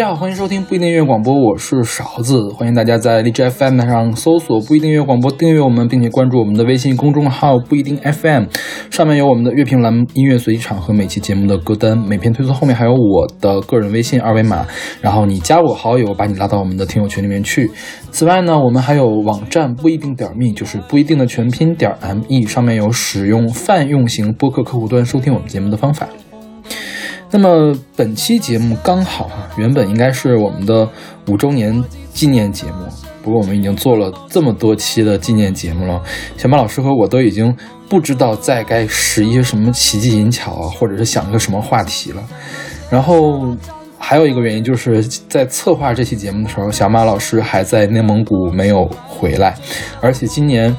大家好，欢迎收听不一定音乐广播，我是勺子，欢迎大家在荔枝 FM 上搜索不一定音乐广播，订阅我们，并且关注我们的微信公众号不一定 FM，上面有我们的乐评栏目、音乐随机场和每期节目的歌单，每篇推送后面还有我的个人微信二维码，然后你加我好友，把你拉到我们的听友群里面去。此外呢，我们还有网站不一定点 me，就是不一定的全拼点 me，上面有使用泛用型播客客户端收听我们节目的方法。那么本期节目刚好哈，原本应该是我们的五周年纪念节目，不过我们已经做了这么多期的纪念节目了，小马老师和我都已经不知道再该使一些什么奇技淫巧啊，或者是想一个什么话题了。然后还有一个原因就是在策划这期节目的时候，小马老师还在内蒙古没有回来，而且今年，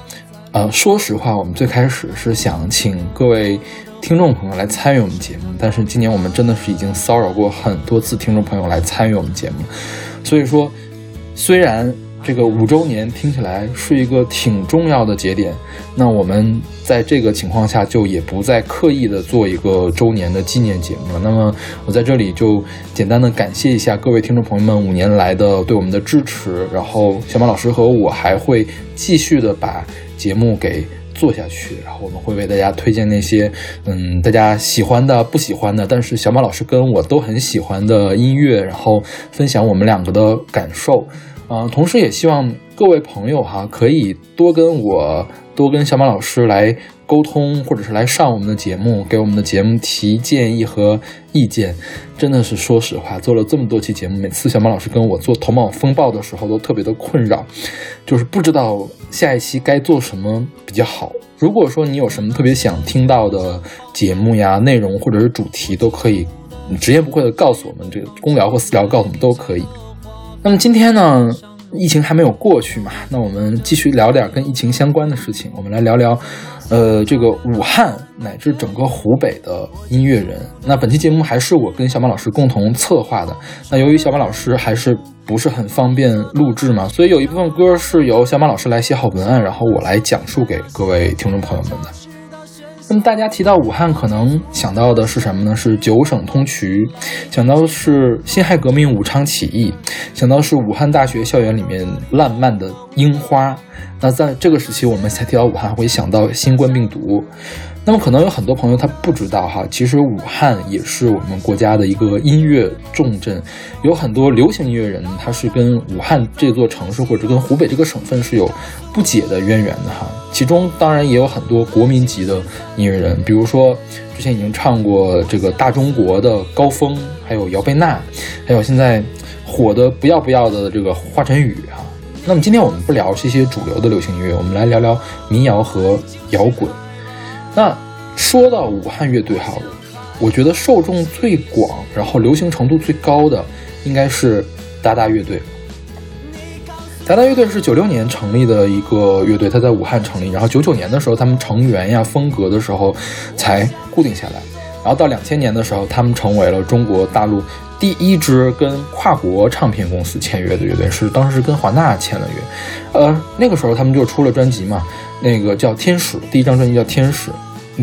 呃，说实话，我们最开始是想请各位。听众朋友来参与我们节目，但是今年我们真的是已经骚扰过很多次听众朋友来参与我们节目，所以说，虽然这个五周年听起来是一个挺重要的节点，那我们在这个情况下就也不再刻意的做一个周年的纪念节目了。那么我在这里就简单的感谢一下各位听众朋友们五年来的对我们的支持，然后小马老师和我还会继续的把节目给。做下去，然后我们会为大家推荐那些，嗯，大家喜欢的、不喜欢的，但是小马老师跟我都很喜欢的音乐，然后分享我们两个的感受，啊，同时也希望各位朋友哈，可以多跟我、多跟小马老师来。沟通，或者是来上我们的节目，给我们的节目提建议和意见，真的是说实话，做了这么多期节目，每次小马老师跟我做头脑风暴的时候，都特别的困扰，就是不知道下一期该做什么比较好。如果说你有什么特别想听到的节目呀、内容或者是主题，都可以直言不讳的告诉我们，这个公聊或私聊告诉我们都可以。那么今天呢？疫情还没有过去嘛？那我们继续聊点跟疫情相关的事情。我们来聊聊，呃，这个武汉乃至整个湖北的音乐人。那本期节目还是我跟小马老师共同策划的。那由于小马老师还是不是很方便录制嘛，所以有一部分歌是由小马老师来写好文案，然后我来讲述给各位听众朋友们的。那么大家提到武汉，可能想到的是什么呢？是九省通衢，想到是辛亥革命武昌起义，想到是武汉大学校园里面烂漫的樱花。那在这个时期，我们才提到武汉，会想到新冠病毒。那么可能有很多朋友他不知道哈，其实武汉也是我们国家的一个音乐重镇，有很多流行音乐人，他是跟武汉这座城市或者跟湖北这个省份是有不解的渊源的哈。其中当然也有很多国民级的音乐人，比如说之前已经唱过这个大中国的高峰，还有姚贝娜，还有现在火的不要不要的这个华晨宇哈。那么今天我们不聊这些主流的流行音乐，我们来聊聊民谣和摇滚。那说到武汉乐队哈，我觉得受众最广，然后流行程度最高的应该是达达乐队。达达乐队是九六年成立的一个乐队，他在武汉成立，然后九九年的时候，他们成员呀、风格的时候才固定下来，然后到两千年的时候，他们成为了中国大陆第一支跟跨国唱片公司签约的乐队，是当时跟华纳签了约，呃，那个时候他们就出了专辑嘛。那个叫《天使》，第一张专辑叫《天使》，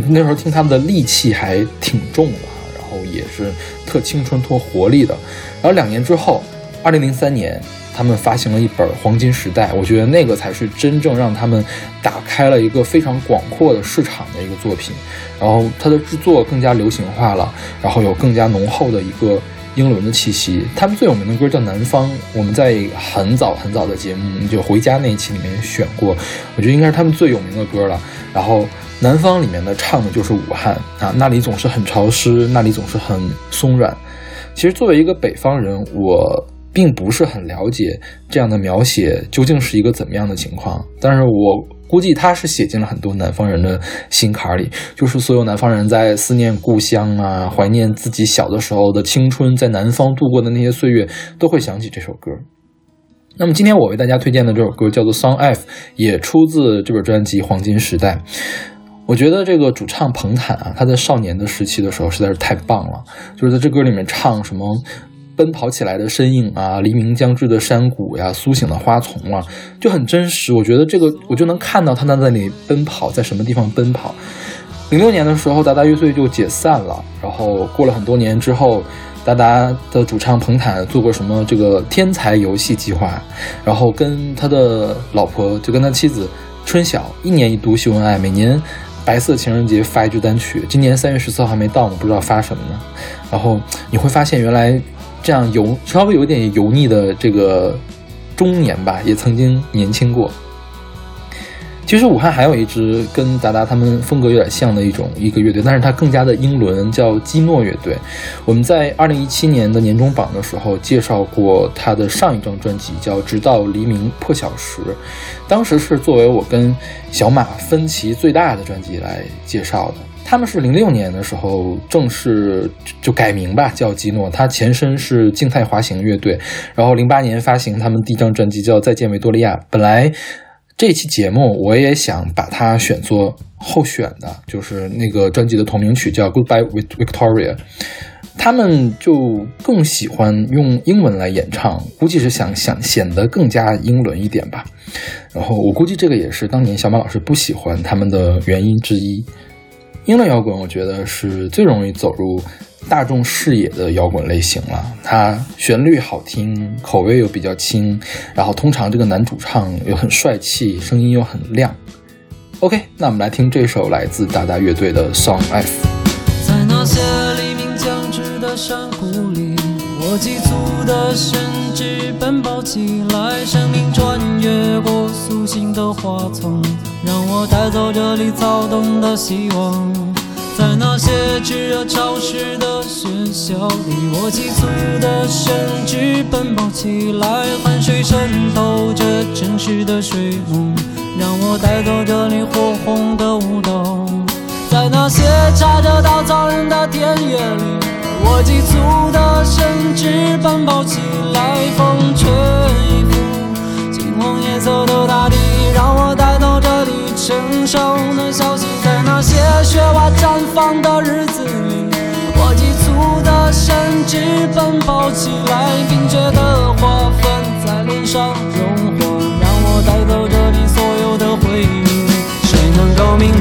那时候听他们的戾气还挺重的，然后也是特青春、特活力的。然后两年之后，二零零三年，他们发行了一本《黄金时代》，我觉得那个才是真正让他们打开了一个非常广阔的市场的一个作品。然后它的制作更加流行化了，然后有更加浓厚的一个。英伦的气息，他们最有名的歌叫《南方》，我们在很早很早的节目就回家那一期里面选过，我觉得应该是他们最有名的歌了。然后《南方》里面的唱的就是武汉啊，那里总是很潮湿，那里总是很松软。其实作为一个北方人，我并不是很了解这样的描写究竟是一个怎么样的情况，但是我。估计他是写进了很多南方人的心坎里，就是所有南方人在思念故乡啊，怀念自己小的时候的青春，在南方度过的那些岁月，都会想起这首歌。那么今天我为大家推荐的这首歌叫做《Song F》，也出自这本专辑《黄金时代》。我觉得这个主唱彭坦啊，他在少年的时期的时候实在是太棒了，就是在这歌里面唱什么。奔跑起来的身影啊，黎明将至的山谷呀，苏醒的花丛啊，就很真实。我觉得这个我就能看到他在那里奔跑，在什么地方奔跑。零六年的时候，达达乐队就解散了。然后过了很多年之后，达达的主唱彭坦做过什么这个天才游戏计划，然后跟他的老婆就跟他妻子春晓一年一度秀恩爱，每年白色情人节发一支单曲。今年三月十四号还没到，呢不知道发什么呢。然后你会发现，原来这样油稍微有点油腻的这个中年吧，也曾经年轻过。其实武汉还有一支跟达达他们风格有点像的一种一个乐队，但是它更加的英伦，叫基诺乐队。我们在二零一七年的年终榜的时候介绍过他的上一张专辑，叫《直到黎明破晓时》，当时是作为我跟小马分歧最大的专辑来介绍的。他们是零六年的时候正式就改名吧，叫基诺，他前身是静态滑行乐队，然后零八年发行他们第一张专辑叫《再见维多利亚》，本来。这期节目我也想把它选作候选的，就是那个专辑的同名曲叫《Goodbye Victoria》。他们就更喜欢用英文来演唱，估计是想想显得更加英伦一点吧。然后我估计这个也是当年小马老师不喜欢他们的原因之一。英伦摇滚，我觉得是最容易走入。大众视野的摇滚类型了，它旋律好听，口味又比较轻，然后通常这个男主唱又很帅气，声音又很亮。OK，那我们来听这首来自达达乐队的《Song F》。在那些黎明将至的山谷，我急促的身躯奔跑起来，生命穿越过苏醒的花丛，让我带走这里躁动的希望。在那些炙热潮湿的学校里，我急促的身躯奔跑起来，汗水渗透着城市的睡梦，让我带走这里火红的舞蹈。在那些插着稻草人的田野里，我急促的身躯奔跑起来，风吹拂金黄颜色的大地，让我带走这里成熟的消息。在那些雪花绽放的日子里，我急促的身躯奔跑起来，冰雪的花粉在脸上融化，让我带走这里所有的回忆。谁能够明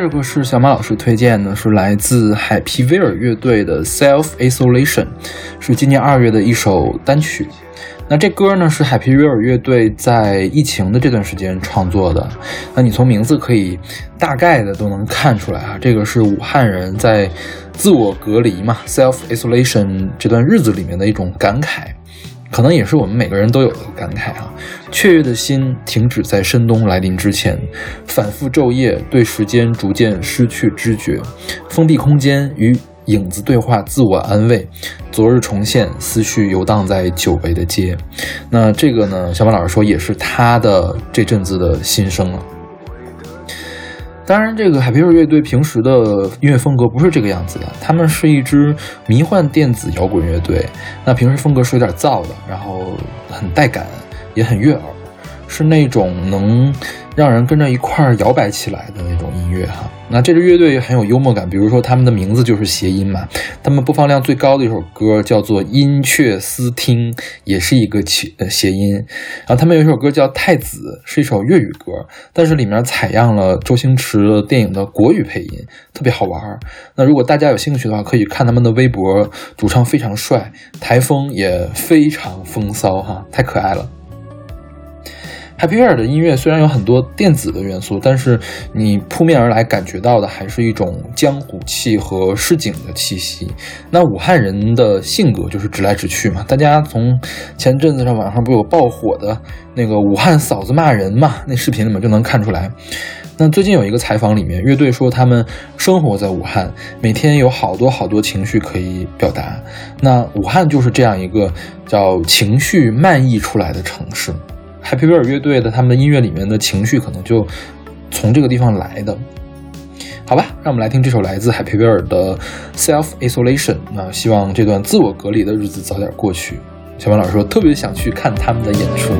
这个是小马老师推荐的，是来自海皮威尔乐队的《Self Isolation》，是今年二月的一首单曲。那这歌呢是海皮威尔乐队在疫情的这段时间创作的。那你从名字可以大概的都能看出来啊，这个是武汉人在自我隔离嘛，Self Isolation 这段日子里面的一种感慨。可能也是我们每个人都有的感慨啊！雀跃的心停止在深冬来临之前，反复昼夜，对时间逐渐失去知觉，封闭空间与影子对话，自我安慰，昨日重现，思绪游荡在久违的街。那这个呢？小马老师说，也是他的这阵子的心声了。当然，这个海皮尔乐队平时的音乐风格不是这个样子的，他们是一支迷幻电子摇滚乐队。那平时风格是有点燥的，然后很带感，也很悦耳。是那种能让人跟着一块儿摇摆起来的那种音乐哈。那这支乐队很有幽默感，比如说他们的名字就是谐音嘛。他们播放量最高的一首歌叫做《音雀思听》，也是一个谐谐音。然后他们有一首歌叫《太子》，是一首粤语歌，但是里面采样了周星驰的电影的国语配音，特别好玩。那如果大家有兴趣的话，可以看他们的微博，主唱非常帅，台风也非常风骚哈，太可爱了。Happy w e r 的音乐虽然有很多电子的元素，但是你扑面而来感觉到的还是一种江湖气和市井的气息。那武汉人的性格就是直来直去嘛。大家从前阵子上网上不有爆火的那个武汉嫂子骂人嘛，那视频里面就能看出来。那最近有一个采访里面，乐队说他们生活在武汉，每天有好多好多情绪可以表达。那武汉就是这样一个叫情绪漫溢出来的城市。海皮威尔乐队的他们的音乐里面的情绪，可能就从这个地方来的，好吧？让我们来听这首来自海皮威尔的《Self Isolation》。那希望这段自我隔离的日子早点过去。小王老师说，特别想去看他们的演出。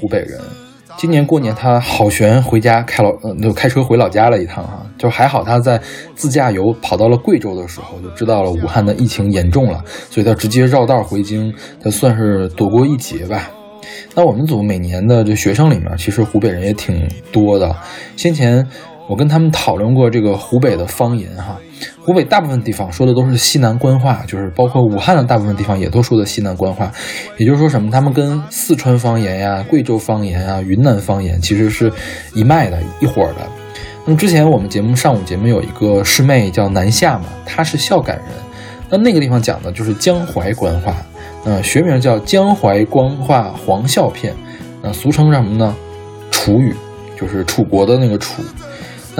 湖北人，今年过年他好悬回家开老，呃，就开车回老家了一趟哈，就还好他在自驾游跑到了贵州的时候，就知道了武汉的疫情严重了，所以他直接绕道回京，他算是躲过一劫吧。那我们组每年的这学生里面，其实湖北人也挺多的，先前。我跟他们讨论过这个湖北的方言哈，湖北大部分地方说的都是西南官话，就是包括武汉的大部分地方也都说的西南官话，也就是说什么，他们跟四川方言呀、贵州方言啊、云南方言其实是一脉的一伙的。那么之前我们节目上午节目有一个师妹叫南下嘛，她是孝感人。那那个地方讲的就是江淮官话，呃，学名叫江淮官话黄孝片，呃，俗称什么呢？楚语，就是楚国的那个楚。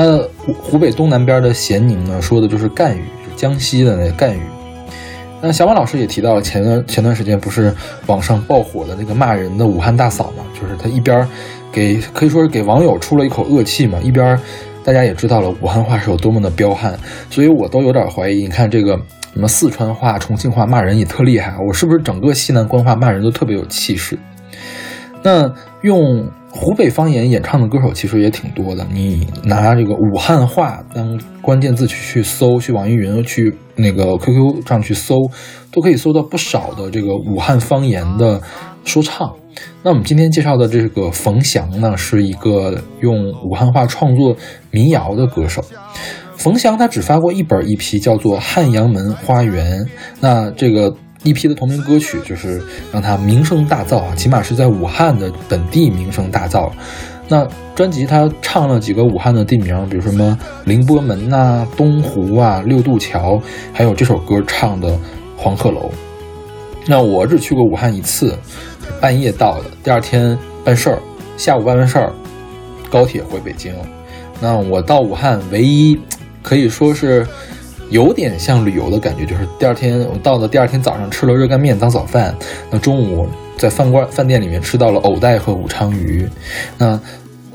那湖湖北东南边的咸宁呢，说的就是赣语，江西的那赣语。那小马老师也提到了前段前段时间不是网上爆火的那个骂人的武汉大嫂嘛，就是他一边给可以说是给网友出了一口恶气嘛，一边大家也知道了武汉话是有多么的彪悍，所以我都有点怀疑，你看这个什么四川话、重庆话骂人也特厉害，我是不是整个西南官话骂人都特别有气势？那用湖北方言演唱的歌手其实也挺多的，你拿这个武汉话当关键字去去搜，去网易云、去那个 QQ 上去搜，都可以搜到不少的这个武汉方言的说唱。那我们今天介绍的这个冯翔呢，是一个用武汉话创作民谣的歌手。冯翔他只发过一本 EP，叫做《汉阳门花园》。那这个。一批的同名歌曲，就是让他名声大噪啊，起码是在武汉的本地名声大噪。那专辑他唱了几个武汉的地名，比如什么凌波门呐、东湖啊、六渡桥，还有这首歌唱的黄鹤楼。那我只去过武汉一次，半夜到的，第二天办事儿，下午办完事儿，高铁回北京。那我到武汉唯一可以说是。有点像旅游的感觉，就是第二天我到的第二天早上吃了热干面当早饭，那中午在饭馆饭店里面吃到了藕带和武昌鱼，那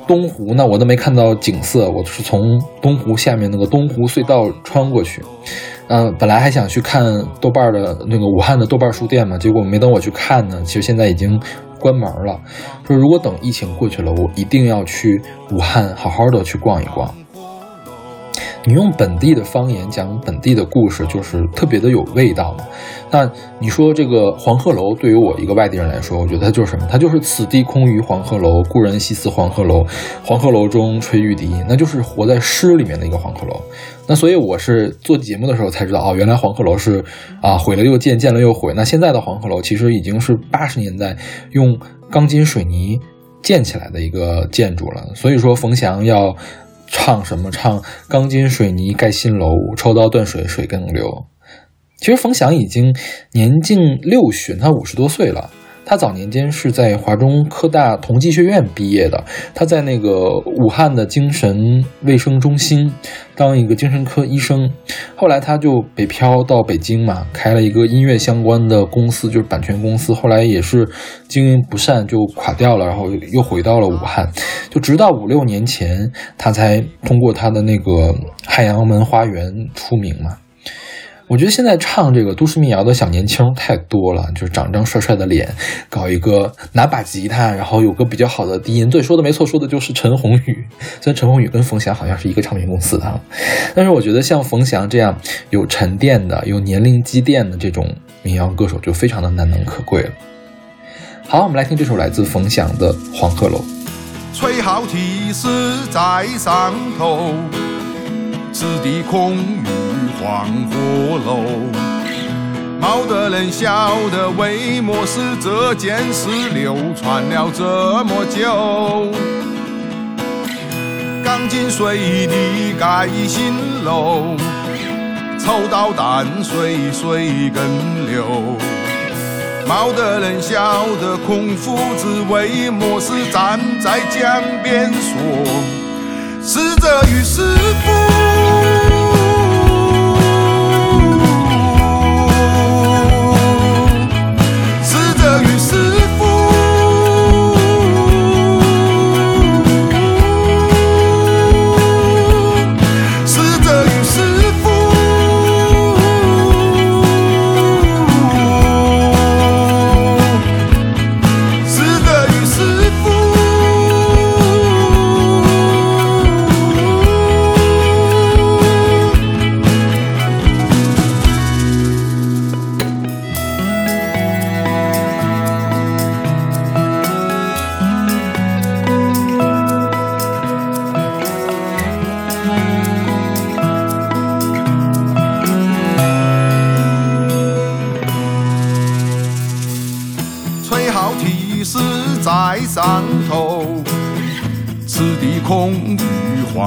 东湖呢我都没看到景色，我是从东湖下面那个东湖隧道穿过去，嗯，本来还想去看豆瓣的那个武汉的豆瓣书店嘛，结果没等我去看呢，其实现在已经关门了。说如果等疫情过去了，我一定要去武汉好好的去逛一逛。你用本地的方言讲本地的故事，就是特别的有味道嘛。那你说这个黄鹤楼，对于我一个外地人来说，我觉得它就是什么？它就是“此地空余黄鹤楼，故人西辞黄鹤楼。黄鹤楼中吹玉笛”，那就是活在诗里面的一个黄鹤楼。那所以我是做节目的时候才知道，哦，原来黄鹤楼是啊毁了又建，建了又毁。那现在的黄鹤楼其实已经是八十年代用钢筋水泥建起来的一个建筑了。所以说冯翔要。唱什么？唱钢筋水泥盖新楼，抽刀断水水更流。其实冯翔已经年近六旬，他五十多岁了。他早年间是在华中科大同济学院毕业的，他在那个武汉的精神卫生中心当一个精神科医生，后来他就北漂到北京嘛，开了一个音乐相关的公司，就是版权公司，后来也是经营不善就垮掉了，然后又回到了武汉，就直到五六年前，他才通过他的那个《汉阳门花园》出名嘛。我觉得现在唱这个都市民谣的小年轻太多了，就是长张帅帅的脸，搞一个拿把吉他，然后有个比较好的低音。对，说的没错，说的就是陈鸿宇。虽然陈鸿宇跟冯翔好像是一个唱片公司的，但是我觉得像冯翔这样有沉淀的、有年龄积淀的这种民谣歌手就非常的难能可贵了。好，我们来听这首来自冯翔的《黄鹤楼》。吹号提示在上头，此地空余。黄鹤楼，冇得人晓得为么事这件事流传了这么久。钢筋水泥盖新楼，抽刀断水水更流。冇得人晓得孔夫子为么事站在江边说，逝者与师傅。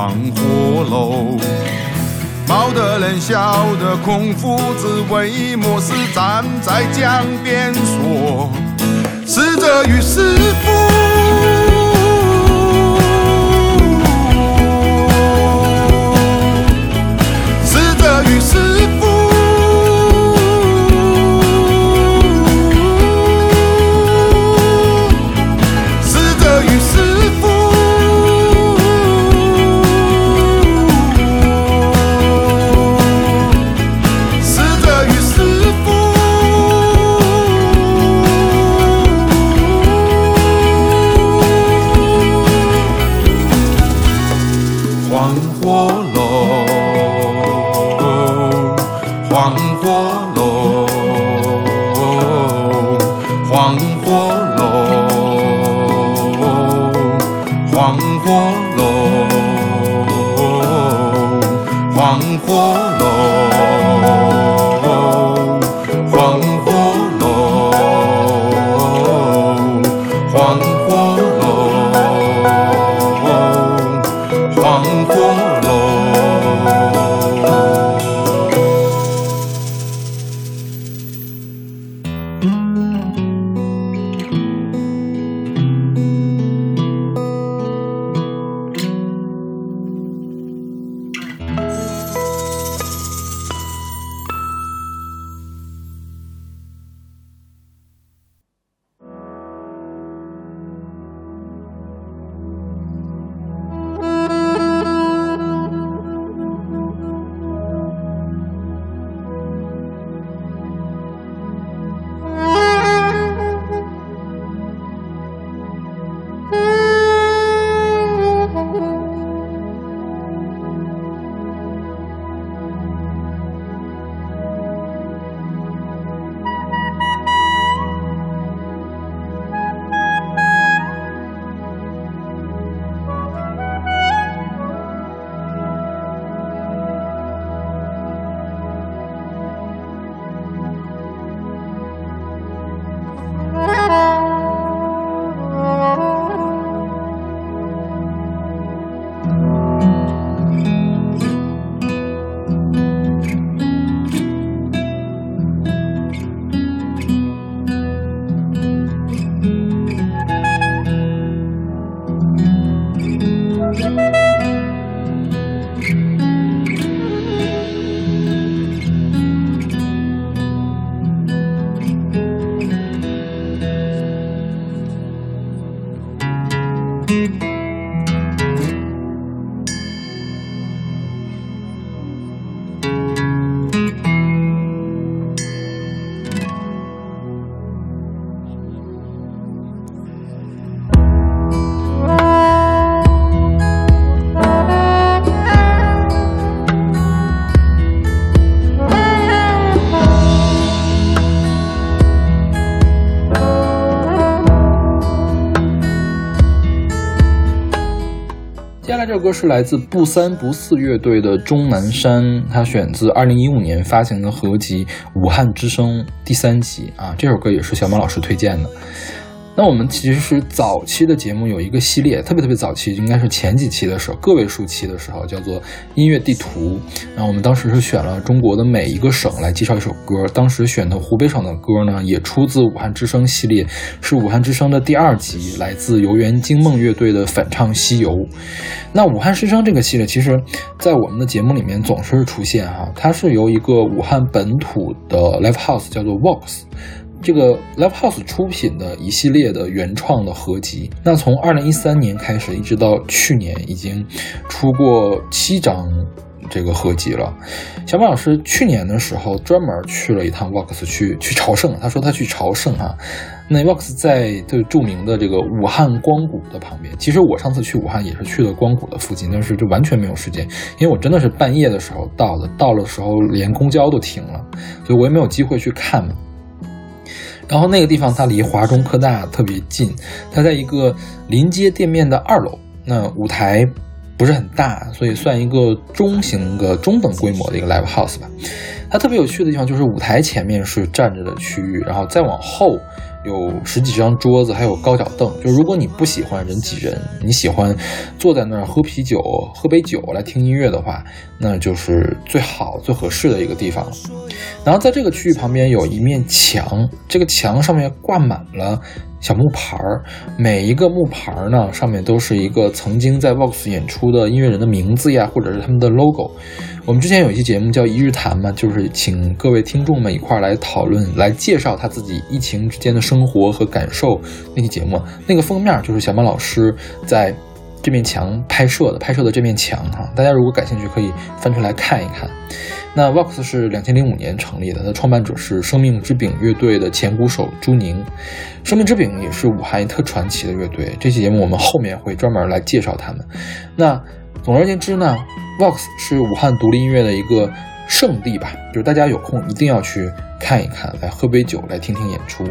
黄火楼。冒得人笑的孔夫子为末世站在江边说：“逝者与师父。”黄火龙黄火龙黄火这首歌是来自不三不四乐队的钟南山，它选自二零一五年发行的合集《武汉之声》第三集啊。这首歌也是小马老师推荐的。那我们其实早期的节目有一个系列，特别特别早期，应该是前几期的时候，个位数期的时候，叫做音乐地图。然后我们当时是选了中国的每一个省来介绍一首歌。当时选的湖北省的歌呢，也出自武汉之声系列，是武汉之声的第二集，来自游园惊梦乐队的反唱《西游》。那武汉之声这个系列，其实，在我们的节目里面总是出现哈，它是由一个武汉本土的 live house 叫做 Vox。这个 Live House 出品的一系列的原创的合集，那从二零一三年开始，一直到去年，已经出过七张这个合集了。小马老师去年的时候专门去了一趟 Vox 去去朝圣，他说他去朝圣哈。那 Vox 在最著名的这个武汉光谷的旁边。其实我上次去武汉也是去了光谷的附近，但是就完全没有时间，因为我真的是半夜的时候到的，到了时候连公交都停了，所以我也没有机会去看。然后那个地方它离华中科大特别近，它在一个临街店面的二楼。那舞台不是很大，所以算一个中型的中等规模的一个 live house 吧。它特别有趣的地方就是舞台前面是站着的区域，然后再往后有十几张桌子，还有高脚凳。就如果你不喜欢人挤人，你喜欢坐在那儿喝啤酒、喝杯酒来听音乐的话，那就是最好、最合适的一个地方。然后在这个区域旁边有一面墙，这个墙上面挂满了小木牌儿，每一个木牌儿呢上面都是一个曾经在 Vox 演出的音乐人的名字呀，或者是他们的 logo。我们之前有一期节目叫《一日谈》嘛，就是请各位听众们一块儿来讨论、来介绍他自己疫情之间的生活和感受。那期节目那个封面就是小马老师在这面墙拍摄的，拍摄的这面墙哈，大家如果感兴趣可以翻出来看一看。那 Vox 是两千零五年成立的，它的创办者是生命之饼乐队的前鼓手朱宁。生命之饼也是武汉特传奇的乐队，这期节目我们后面会专门来介绍他们。那总而言之呢，Vox 是武汉独立音乐的一个圣地吧，就是大家有空一定要去看一看，来喝杯酒，来听听演出。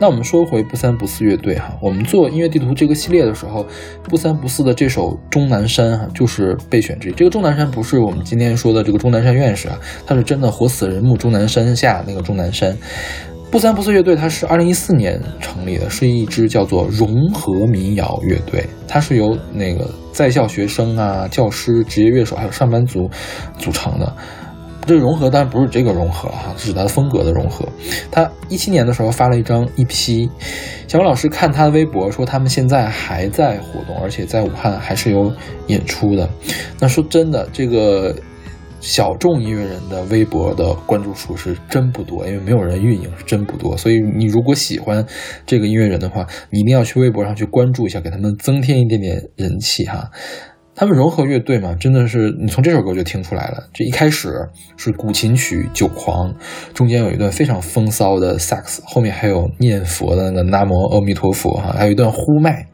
那我们说回不三不四乐队哈，我们做音乐地图这个系列的时候，不三不四的这首《终南山》哈就是备选之一。这个终南山不是我们今天说的这个钟南山院士啊，他是真的活死人墓终南山下那个钟南山。不三不四乐队它是二零一四年成立的，是一支叫做融合民谣乐队，它是由那个在校学生啊、教师、职业乐手还有上班族组成的。这融合当然不是这个融合哈，是指它的风格的融合。他一七年的时候发了一张 EP，小王老师看他的微博说他们现在还在活动，而且在武汉还是有演出的。那说真的，这个小众音乐人的微博的关注数是真不多，因为没有人运营是真不多。所以你如果喜欢这个音乐人的话，你一定要去微博上去关注一下，给他们增添一点点人气哈。他们融合乐队嘛，真的是你从这首歌就听出来了。这一开始是古琴曲《酒狂》，中间有一段非常风骚的萨克斯，后面还有念佛的那个南无阿弥陀佛哈，还有一段呼麦。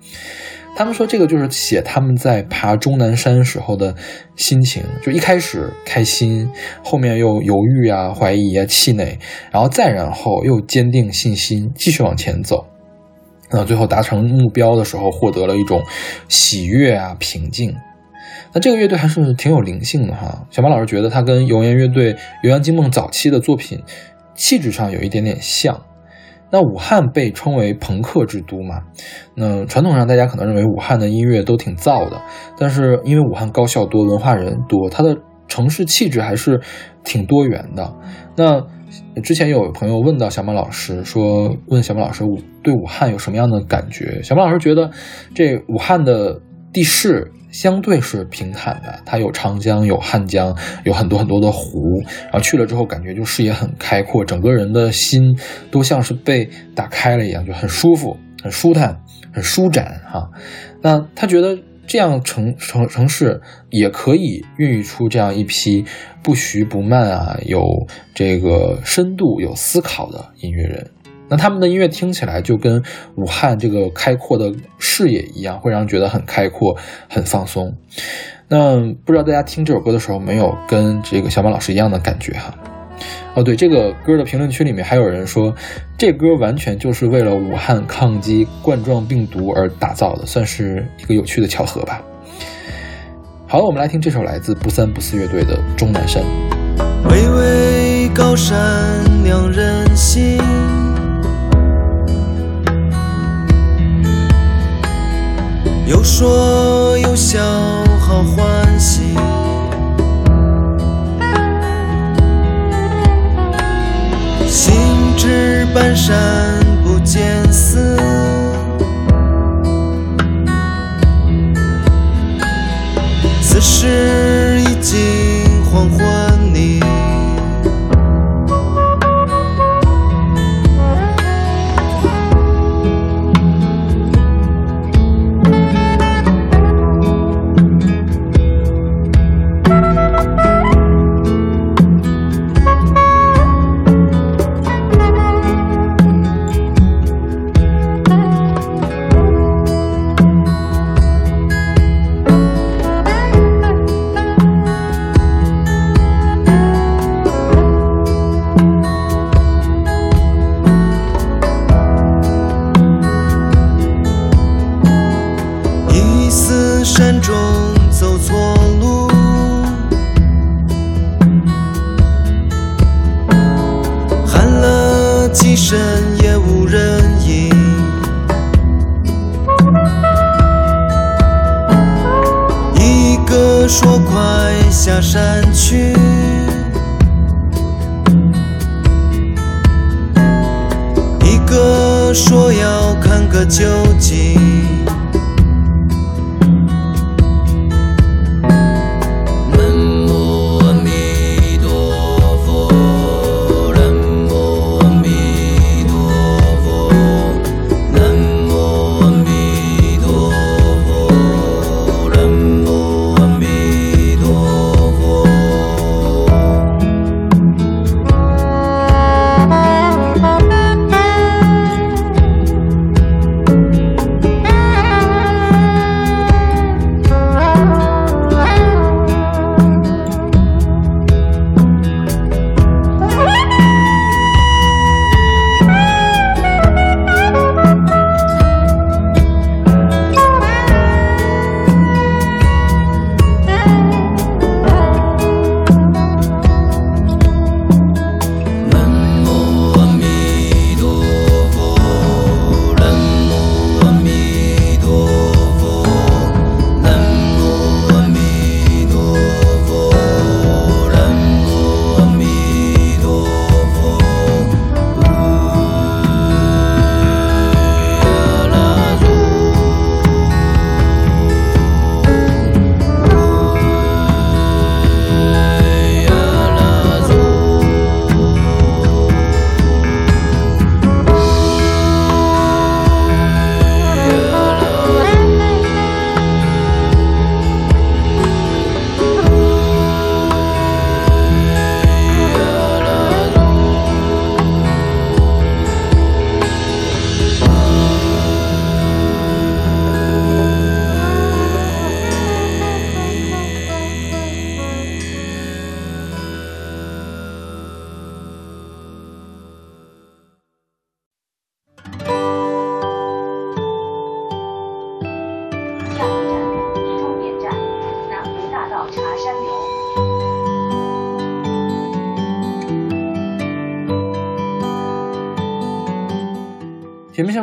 他们说这个就是写他们在爬终南山时候的心情，就一开始开心，后面又犹豫啊、怀疑啊、气馁，然后再然后又坚定信心，继续往前走。那最后达成目标的时候，获得了一种喜悦啊、平静。那这个乐队还是挺有灵性的哈。小马老师觉得他跟油盐乐队、油盐惊梦早期的作品气质上有一点点像。那武汉被称为朋克之都嘛，那传统上大家可能认为武汉的音乐都挺燥的，但是因为武汉高校多、文化人多，它的城市气质还是挺多元的。那之前有朋友问到小马老师说，问小马老师武对武汉有什么样的感觉？小马老师觉得这武汉的地势。相对是平坦的，它有长江，有汉江，有很多很多的湖，然后去了之后感觉就视野很开阔，整个人的心都像是被打开了一样，就很舒服、很舒坦、很舒展哈。那他觉得这样城城城市也可以孕育出这样一批不徐不慢啊，有这个深度、有思考的音乐人。那他们的音乐听起来就跟武汉这个开阔的视野一样，会让人觉得很开阔、很放松。那不知道大家听这首歌的时候，没有跟这个小马老师一样的感觉哈？哦，对，这个歌的评论区里面还有人说，这歌完全就是为了武汉抗击冠状病毒而打造的，算是一个有趣的巧合吧。好了，我们来听这首来自不三不四乐队的《终南山》。巍巍高山两人行。有说有笑好欢喜，行至半山不见寺，此时已经黄昏。个快下山去，一个说要看个究竟。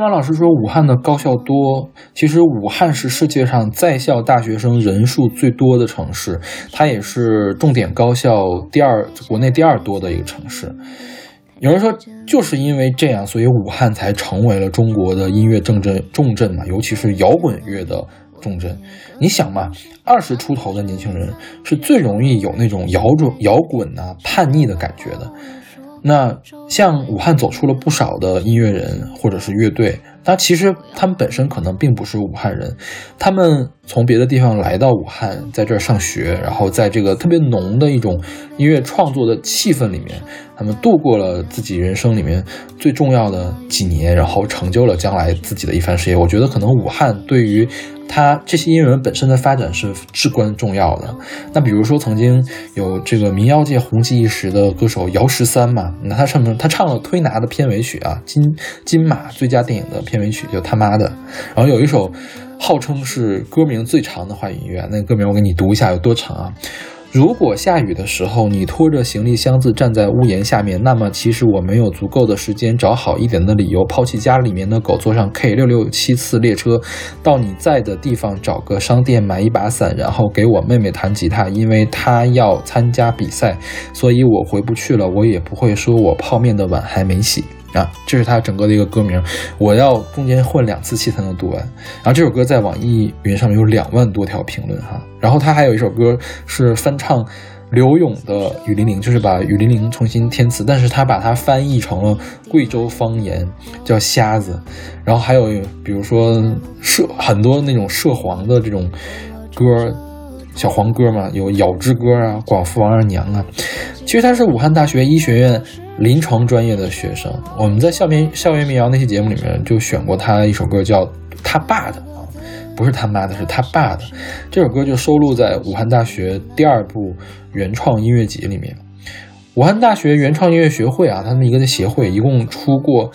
王老师说武汉的高校多，其实武汉是世界上在校大学生人数最多的城市，它也是重点高校第二，国内第二多的一个城市。有人说，就是因为这样，所以武汉才成为了中国的音乐重镇重镇嘛，尤其是摇滚乐的重镇。你想嘛，二十出头的年轻人是最容易有那种摇滚摇滚啊叛逆的感觉的。那像武汉走出了不少的音乐人或者是乐队，那其实他们本身可能并不是武汉人，他们从别的地方来到武汉，在这儿上学，然后在这个特别浓的一种音乐创作的气氛里面，他们度过了自己人生里面最重要的几年，然后成就了将来自己的一番事业。我觉得可能武汉对于。它这些音乐人本身的发展是至关重要的。那比如说，曾经有这个民谣界红极一时的歌手姚十三嘛，那他唱他唱了《推拿》的片尾曲啊，金金马最佳电影的片尾曲就他妈的。然后有一首号称是歌名最长的华语音乐，那个歌名我给你读一下有多长啊？如果下雨的时候，你拖着行李箱子站在屋檐下面，那么其实我没有足够的时间找好一点的理由，抛弃家里面的狗，坐上 K 六六七次列车，到你在的地方找个商店买一把伞，然后给我妹妹弹吉他，因为她要参加比赛，所以我回不去了。我也不会说我泡面的碗还没洗。啊，这是他整个的一个歌名，我要中间混两次气才能读完。然后这首歌在网易云上面有两万多条评论哈。然后他还有一首歌是翻唱刘勇的《雨霖铃》，就是把雨霖铃重新填词，但是他把它翻译成了贵州方言，叫瞎子。然后还有比如说涉很多那种涉黄的这种歌。小黄歌嘛，有咬之歌啊，广父王二娘啊。其实他是武汉大学医学院临床专业的学生。我们在校园校园民谣那期节目里面就选过他一首歌，叫《他爸的》啊，不是他妈的，是他爸的。这首歌就收录在武汉大学第二部原创音乐集里面。武汉大学原创音乐学会啊，他们一个的协会一共出过。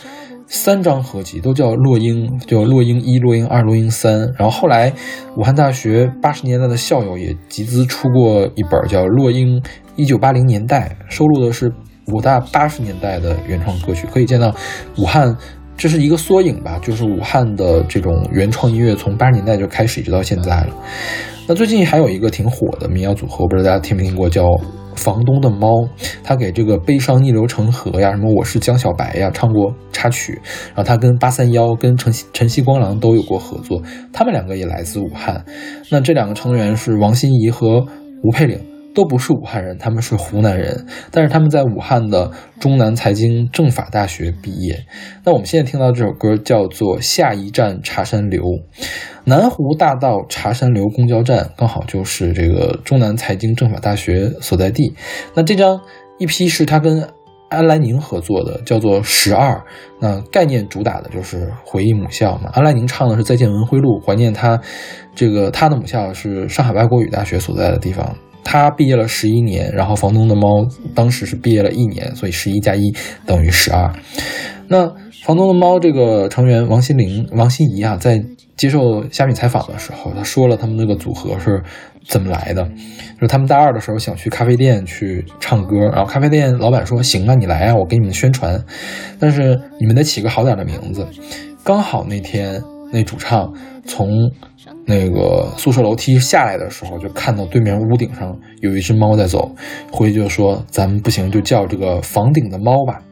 三张合集都叫《落英》，叫《落英一》《落英二》《落英三》。然后后来，武汉大学八十年代的校友也集资出过一本叫《落英一九八零年代》，收录的是武大八十年代的原创歌曲。可以见到，武汉这是一个缩影吧，就是武汉的这种原创音乐从八十年代就开始，一直到现在了。那最近还有一个挺火的民谣组合，我不知道大家听没听过，叫房东的猫。他给这个《悲伤逆流成河》呀，什么我是江小白呀唱过插曲。然后他跟八三幺、跟晨晨曦光郎都有过合作。他们两个也来自武汉。那这两个成员是王心怡和吴佩岭。都不是武汉人，他们是湖南人，但是他们在武汉的中南财经政法大学毕业。那我们现在听到这首歌叫做《下一站茶山流》，南湖大道茶山流公交站刚好就是这个中南财经政法大学所在地。那这张 EP 是他跟安来宁合作的，叫做《十二》。那概念主打的就是回忆母校嘛。安来宁唱的是《再见文辉路》，怀念他这个他的母校是上海外国语大学所在的地方。他毕业了十一年，然后房东的猫当时是毕业了一年，所以十一加一等于十二。那房东的猫这个成员王心凌、王心怡啊，在接受虾米采访的时候，他说了他们那个组合是怎么来的，就是他们大二的时候想去咖啡店去唱歌，然后咖啡店老板说行啊，你来啊，我给你们宣传，但是你们得起个好点的名字。刚好那天那主唱从。那个宿舍楼梯下来的时候，就看到对面屋顶上有一只猫在走，回去就说：“咱们不行，就叫这个房顶的猫吧。”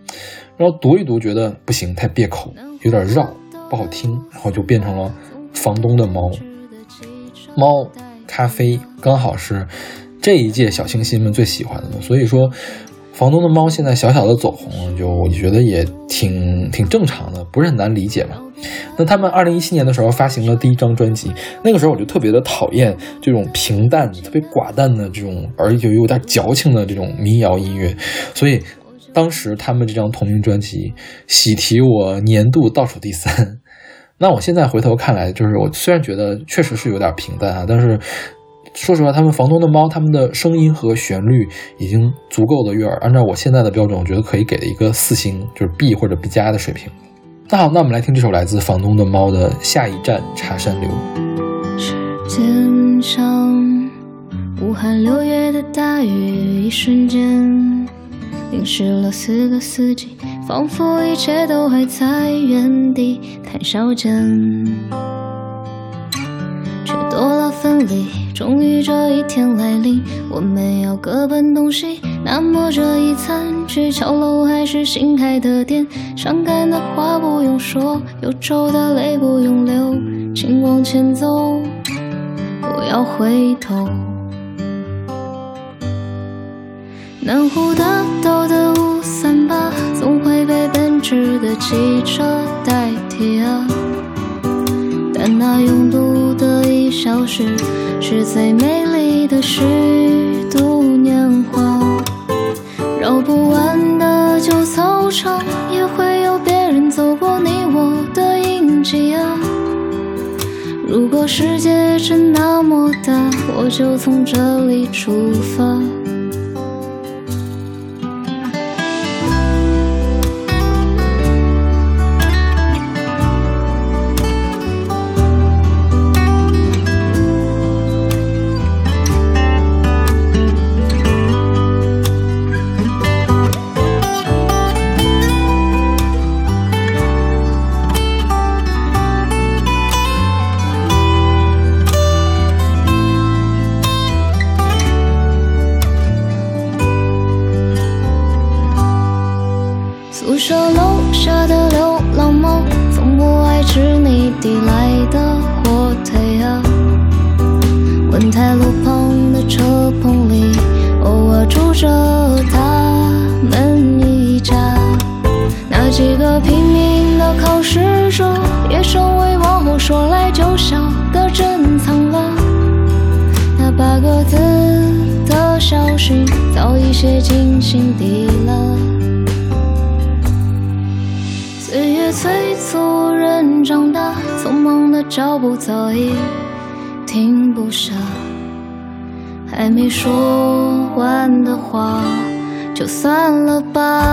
然后读一读，觉得不行，太别口，有点绕，不好听，然后就变成了房东的猫。猫咖啡刚好是这一届小清新们最喜欢的，所以说。房东的猫现在小小的走红，就我觉得也挺挺正常的，不是很难理解嘛。那他们二零一七年的时候发行了第一张专辑，那个时候我就特别的讨厌这种平淡、特别寡淡的这种，而且有点矫情的这种民谣音乐，所以当时他们这张同名专辑喜提我年度倒数第三。那我现在回头看来，就是我虽然觉得确实是有点平淡啊，但是。说实话，他们房东的猫，他们的声音和旋律已经足够的悦耳。按照我现在的标准，我觉得可以给的一个四星，就是 B 或者 B 加的水平。那好，那我们来听这首来自房东的猫的《下一站茶山流》。时间上，武汉六月的大雨，一瞬间淋湿了四个四季，仿佛一切都还在原地谈笑间，却多分离。终于这一天来临，我们要各奔东西。那么这一餐去桥楼还是新开的店？伤感的话不用说，忧愁的泪不用流，请往前走，不要回头。南湖大道的五三八，总会被奔驰的汽车代替啊。但那拥堵的一小时。是最美丽的虚度年华，绕不完的旧操场，也会有别人走过你我的印记啊。如果世界真那么大，我就从这里出发。就算了吧。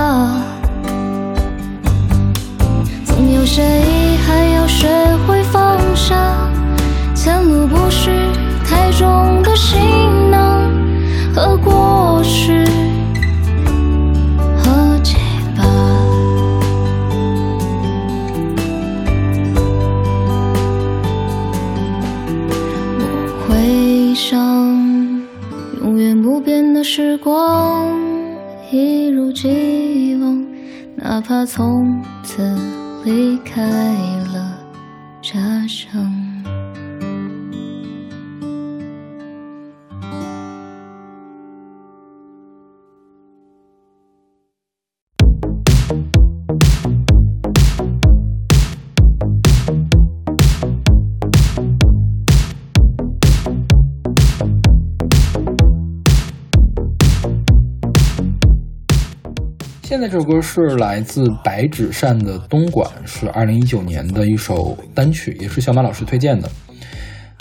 在这首歌是来自白纸扇的《东莞》，是二零一九年的一首单曲，也是小马老师推荐的。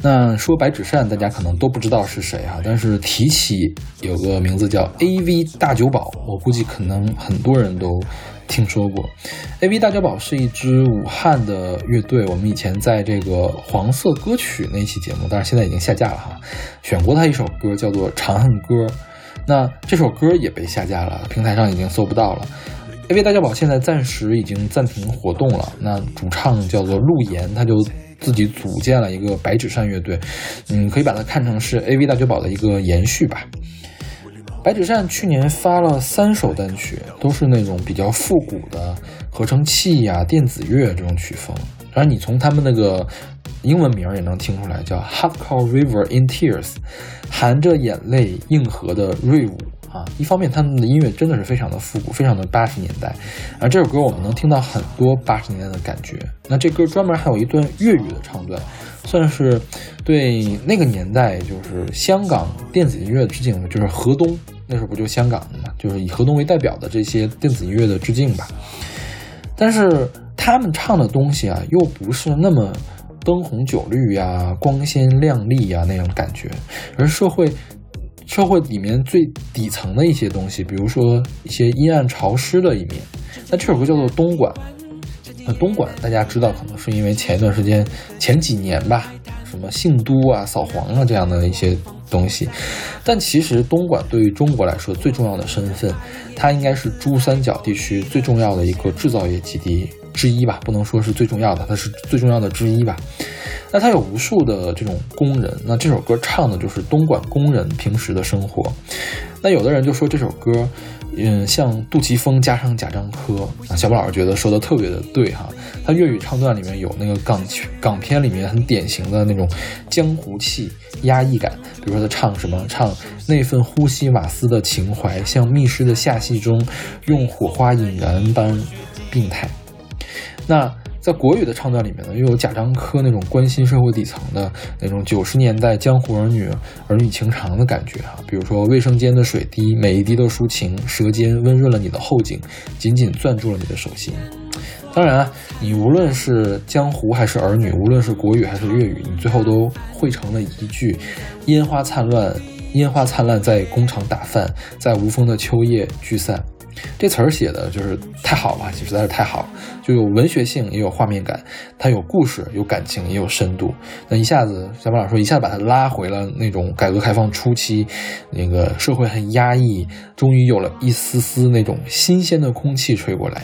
那说白纸扇，大家可能都不知道是谁哈，但是提起有个名字叫 AV 大酒保，我估计可能很多人都听说过。AV 大酒保是一支武汉的乐队，我们以前在这个黄色歌曲那期节目，但是现在已经下架了哈，选过他一首歌叫做《长恨歌》。那这首歌也被下架了，平台上已经搜不到了。AV 大碉堡现在暂时已经暂停活动了。那主唱叫做陆岩，他就自己组建了一个白纸扇乐队，嗯，可以把它看成是 AV 大碉堡的一个延续吧。白纸扇去年发了三首单曲，都是那种比较复古的合成器呀、电子乐这种曲风。当然，你从他们那个英文名也能听出来，叫 Hardcore River in Tears，含着眼泪硬核的锐舞啊！一方面，他们的音乐真的是非常的复古，非常的八十年代。而这首歌我们能听到很多八十年代的感觉。那这歌专门还有一段粤语的唱段，算是对那个年代就是香港电子音乐的致敬，就是河东那时候不就香港的嘛，就是以河东为代表的这些电子音乐的致敬吧。但是。他们唱的东西啊，又不是那么灯红酒绿呀、光鲜亮丽呀那种感觉，而社会社会里面最底层的一些东西，比如说一些阴暗潮湿的一面。那这首歌叫做《东莞》，那东莞大家知道，可能是因为前一段时间、前几年吧，什么姓都啊、扫黄啊这样的一些东西。但其实东莞对于中国来说最重要的身份，它应该是珠三角地区最重要的一个制造业基地。之一吧，不能说是最重要的，它是最重要的之一吧。那它有无数的这种工人，那这首歌唱的就是东莞工人平时的生活。那有的人就说这首歌，嗯，像杜琪峰加上贾樟柯。啊，小宝老师觉得说的特别的对哈。他粤语唱段里面有那个港港片里面很典型的那种江湖气、压抑感，比如说他唱什么，唱那份呼吸瓦斯的情怀，像密室的下戏中用火花引燃般病态。那在国语的唱段里面呢，又有贾樟柯那种关心社会底层的那种九十年代江湖儿女儿女情长的感觉啊，比如说卫生间的水滴，每一滴都抒情，舌尖温润了你的后颈，紧紧攥住了你的手心。当然，你无论是江湖还是儿女，无论是国语还是粤语，你最后都汇成了一句：烟花灿烂，烟花灿烂在工厂打饭，在无风的秋夜聚散。这词儿写的就是太好了，实在是太好，就有文学性，也有画面感，它有故事，有感情，也有深度。那一下子，小马老师说，一下子把它拉回了那种改革开放初期，那个社会很压抑，终于有了一丝丝那种新鲜的空气吹过来。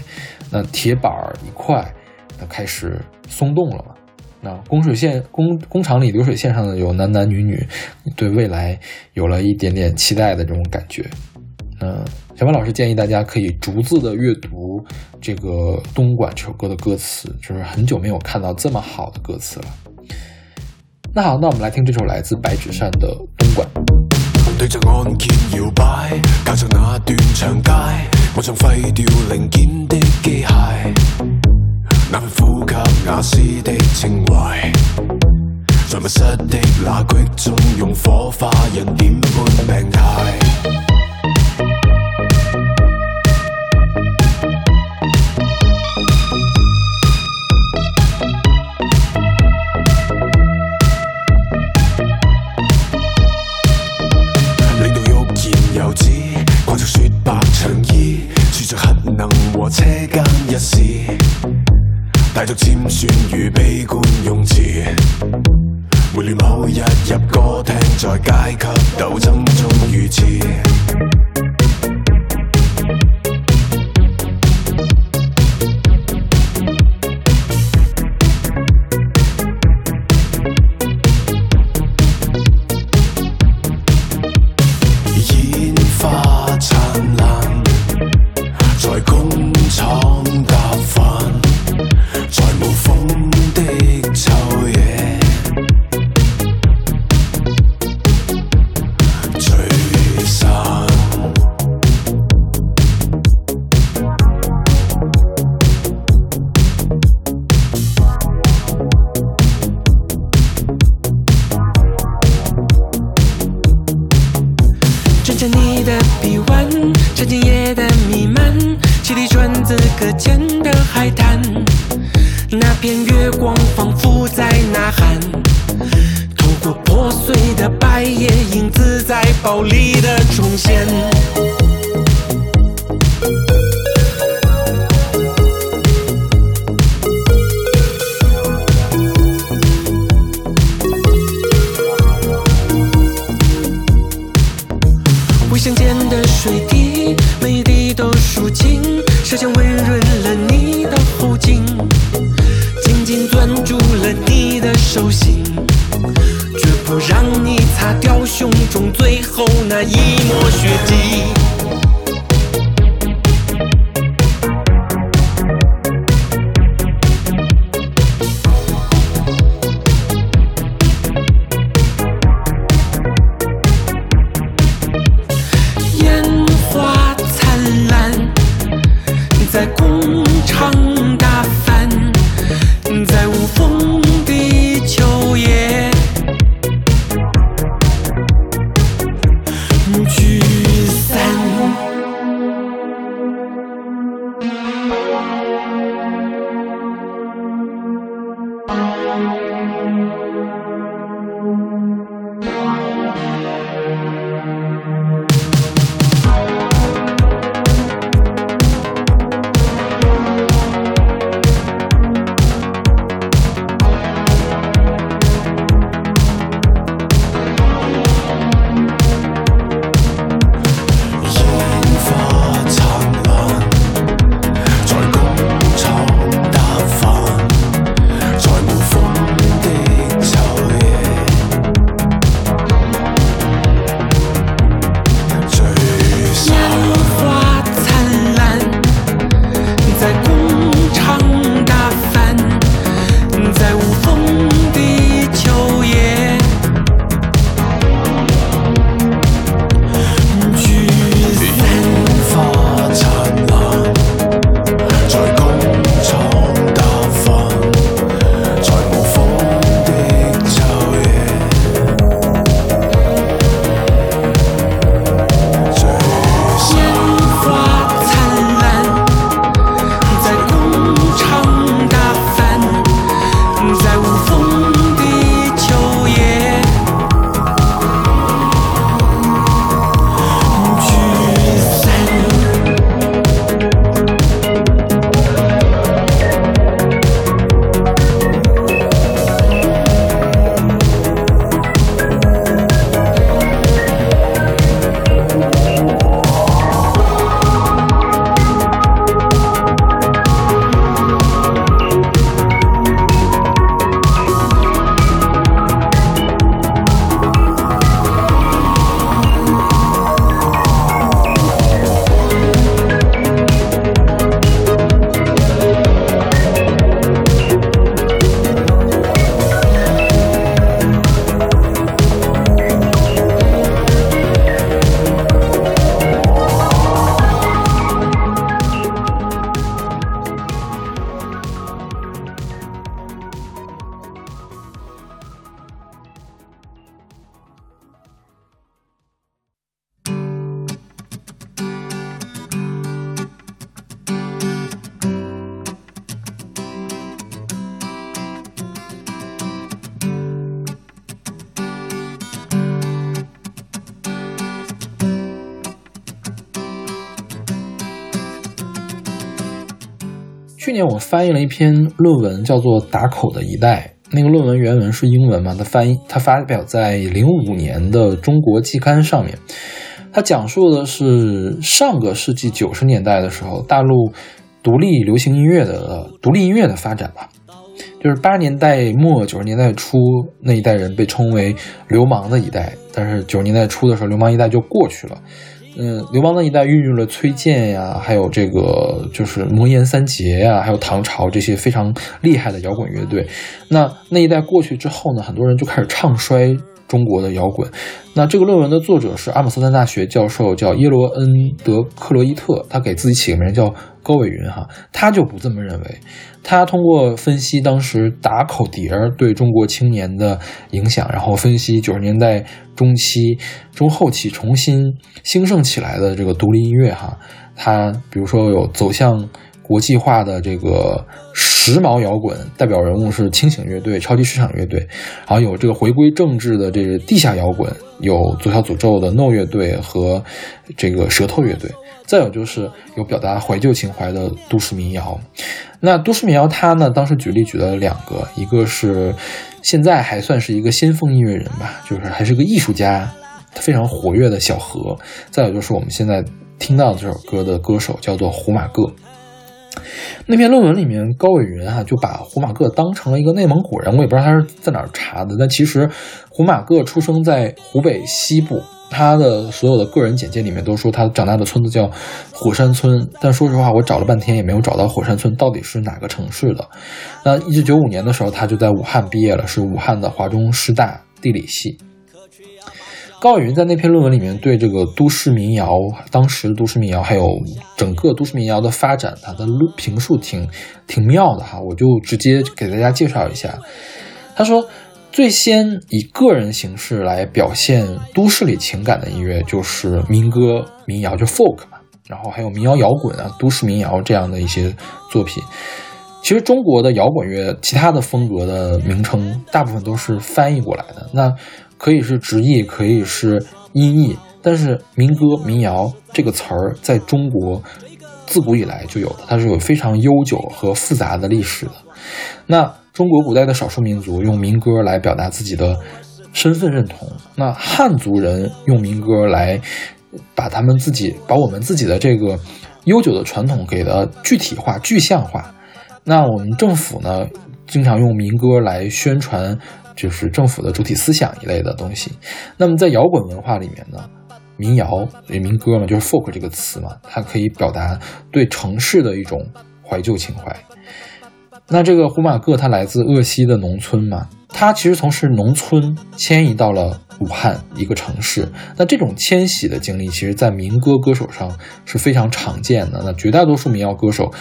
那铁板儿一块，那开始松动了嘛。那供水线工工厂里流水线上的有男男女女，对未来有了一点点期待的这种感觉。嗯，小马老师建议大家可以逐字的阅读这个《东莞》这首歌的歌词，就是很久没有看到这么好的歌词了。那好，那我们来听这首来自白纸扇的《东莞》。对着按键摇摆，靠着那段长街，我像废掉零件的机械，那份呼吸雅思的情怀，在密室的那隙中用火花引点般病态。车间一试，带着尖酸与悲观用词，回恋某日入歌厅，在阶级斗争中遇刺。年我翻译了一篇论文，叫做《打口的一代》。那个论文原文是英文嘛？它翻译，它发表在零五年的《中国季刊》上面。它讲述的是上个世纪九十年代的时候，大陆独立流行音乐的独立音乐的发展吧。就是八十年代末九十年代初那一代人被称为流氓的一代，但是九十年代初的时候，流氓一代就过去了。嗯，刘邦那一代孕育了崔健呀，还有这个就是魔岩三杰呀，还有唐朝这些非常厉害的摇滚乐队。那那一代过去之后呢，很多人就开始唱衰中国的摇滚。那这个论文的作者是阿姆斯特丹大学教授，叫耶罗恩·德克罗伊特，他给自己起个名叫高伟云哈，他就不这么认为。他通过分析当时打口碟儿对中国青年的影响，然后分析九十年代中期、中后期重新兴盛起来的这个独立音乐哈，他比如说有走向。国际化的这个时髦摇滚代表人物是清醒乐队、超级市场乐队，然后有这个回归政治的这个地下摇滚，有左小诅咒的 No 乐队和这个舌头乐队，再有就是有表达怀旧情怀的都市民谣。那都市民谣，他呢当时举例举了两个，一个是现在还算是一个先锋音乐人吧，就是还是个艺术家，非常活跃的小何。再有就是我们现在听到这首歌的歌手叫做胡马各。那篇论文里面，高伟云哈就把胡马各当成了一个内蒙古人，我也不知道他是在哪儿查的。但其实胡马各出生在湖北西部，他的所有的个人简介里面都说他长大的村子叫火山村。但说实话，我找了半天也没有找到火山村到底是哪个城市的。那一九九五年的时候，他就在武汉毕业了，是武汉的华中师大地理系。高云在那篇论文里面对这个都市民谣，当时的都市民谣，还有整个都市民谣的发展，他的评述挺挺妙的哈，我就直接给大家介绍一下。他说，最先以个人形式来表现都市里情感的音乐就是民歌、民谣，就 folk 嘛，然后还有民谣摇滚啊、都市民谣这样的一些作品。其实中国的摇滚乐，其他的风格的名称大部分都是翻译过来的。那可以是直译，可以是音译，但是民歌、民谣这个词儿在中国自古以来就有的，它是有非常悠久和复杂的历史的。那中国古代的少数民族用民歌来表达自己的身份认同，那汉族人用民歌来把他们自己、把我们自己的这个悠久的传统给的具体化、具象化。那我们政府呢，经常用民歌来宣传。就是政府的主体思想一类的东西。那么在摇滚文化里面呢，民谣也、民歌嘛，就是 folk 这个词嘛，它可以表达对城市的一种怀旧情怀。那这个胡马各他来自鄂西的农村嘛，他其实从事农村迁移到了武汉一个城市。那这种迁徙的经历，其实在民歌歌手上是非常常见的。那绝大多数民谣歌手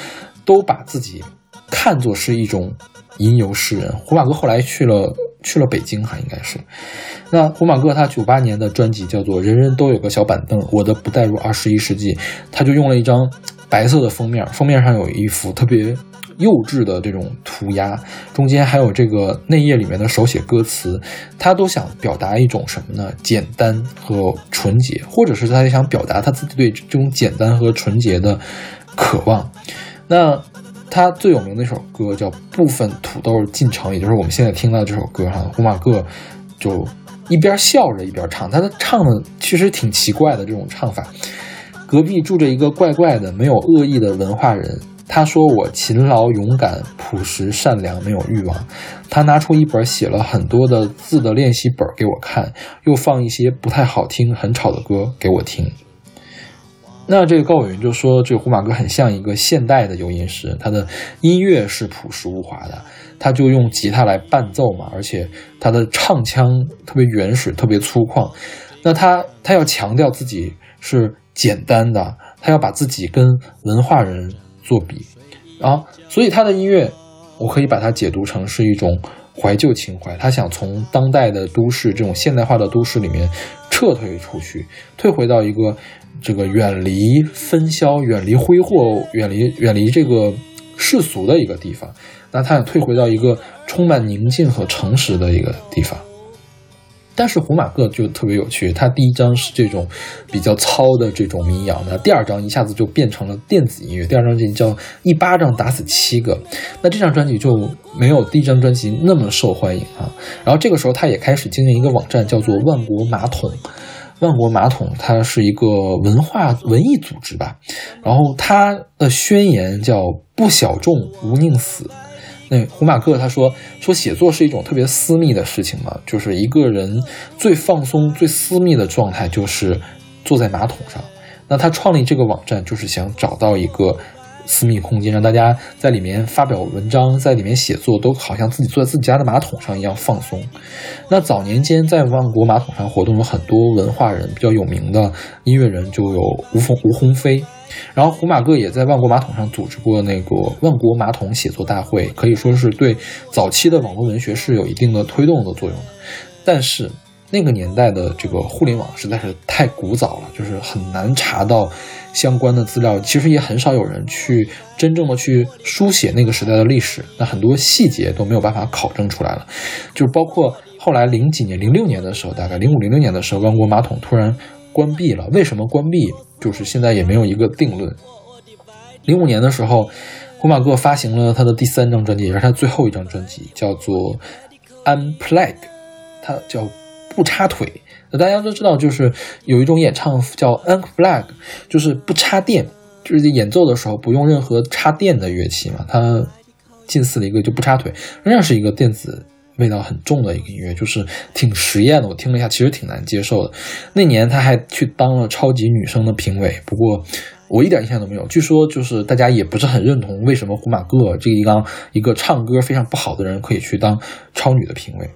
都把自己看作是一种吟游诗人。胡马哥后来去了。去了北京哈，应该是。那胡马哥他九八年的专辑叫做《人人都有个小板凳》，我的不带入二十一世纪，他就用了一张白色的封面，封面上有一幅特别幼稚的这种涂鸦，中间还有这个内页里面的手写歌词，他都想表达一种什么呢？简单和纯洁，或者是他也想表达他自己对这种简单和纯洁的渴望。那。他最有名的一首歌叫《部分土豆进城》，也就是我们现在听到这首歌哈。胡马各就一边笑着一边唱，他的唱的其实挺奇怪的这种唱法。隔壁住着一个怪怪的、没有恶意的文化人，他说我勤劳、勇敢、朴实、善良，没有欲望。他拿出一本写了很多的字的练习本给我看，又放一些不太好听、很吵的歌给我听。那这个高伟云就说，这个胡马哥很像一个现代的游吟诗人，他的音乐是朴实无华的，他就用吉他来伴奏嘛，而且他的唱腔特别原始，特别粗犷。那他他要强调自己是简单的，他要把自己跟文化人作比，啊，所以他的音乐，我可以把它解读成是一种怀旧情怀，他想从当代的都市这种现代化的都市里面撤退出去，退回到一个。这个远离分销、远离挥霍、远离远离这个世俗的一个地方，那他想退回到一个充满宁静和诚实的一个地方。但是胡马克就特别有趣，他第一张是这种比较糙的这种民谣，那第二张一下子就变成了电子音乐。第二张专辑叫《一巴掌打死七个》，那这张专辑就没有第一张专辑那么受欢迎啊。然后这个时候他也开始经营一个网站，叫做“万国马桶”。万国马桶，它是一个文化文艺组织吧，然后它的宣言叫“不小众，无宁死”。那胡马克他说说写作是一种特别私密的事情嘛，就是一个人最放松、最私密的状态就是坐在马桶上。那他创立这个网站就是想找到一个私密空间，让大家在里面发表文章，在里面写作，都好像自己坐在自己家的马桶上一样放松。那早年间在万国马桶上活动有很多文化人，比较有名的音乐人就有吴凤、吴鸿飞。然后胡马哥也在万国马桶上组织过那个万国马桶写作大会，可以说是对早期的网络文学是有一定的推动的作用的。但是那个年代的这个互联网实在是太古早了，就是很难查到相关的资料，其实也很少有人去真正的去书写那个时代的历史，那很多细节都没有办法考证出来了，就是包括后来零几年、零六年的时候，大概零五零六年的时候，万国马桶突然关闭了，为什么关闭？就是现在也没有一个定论。零五年的时候，胡马哥发行了他的第三张专辑，也是他最后一张专辑，叫做《Unplugged》，它叫不插腿。那大家都知道，就是有一种演唱叫 Unplugged，就是不插电，就是演奏的时候不用任何插电的乐器嘛。它近似的一个就不插腿，仍然是一个电子。味道很重的一个音乐，就是挺实验的。我听了一下，其实挺难接受的。那年他还去当了超级女声的评委，不过我一点印象都没有。据说就是大家也不是很认同，为什么胡马哥这一刚一个唱歌非常不好的人可以去当超女的评委？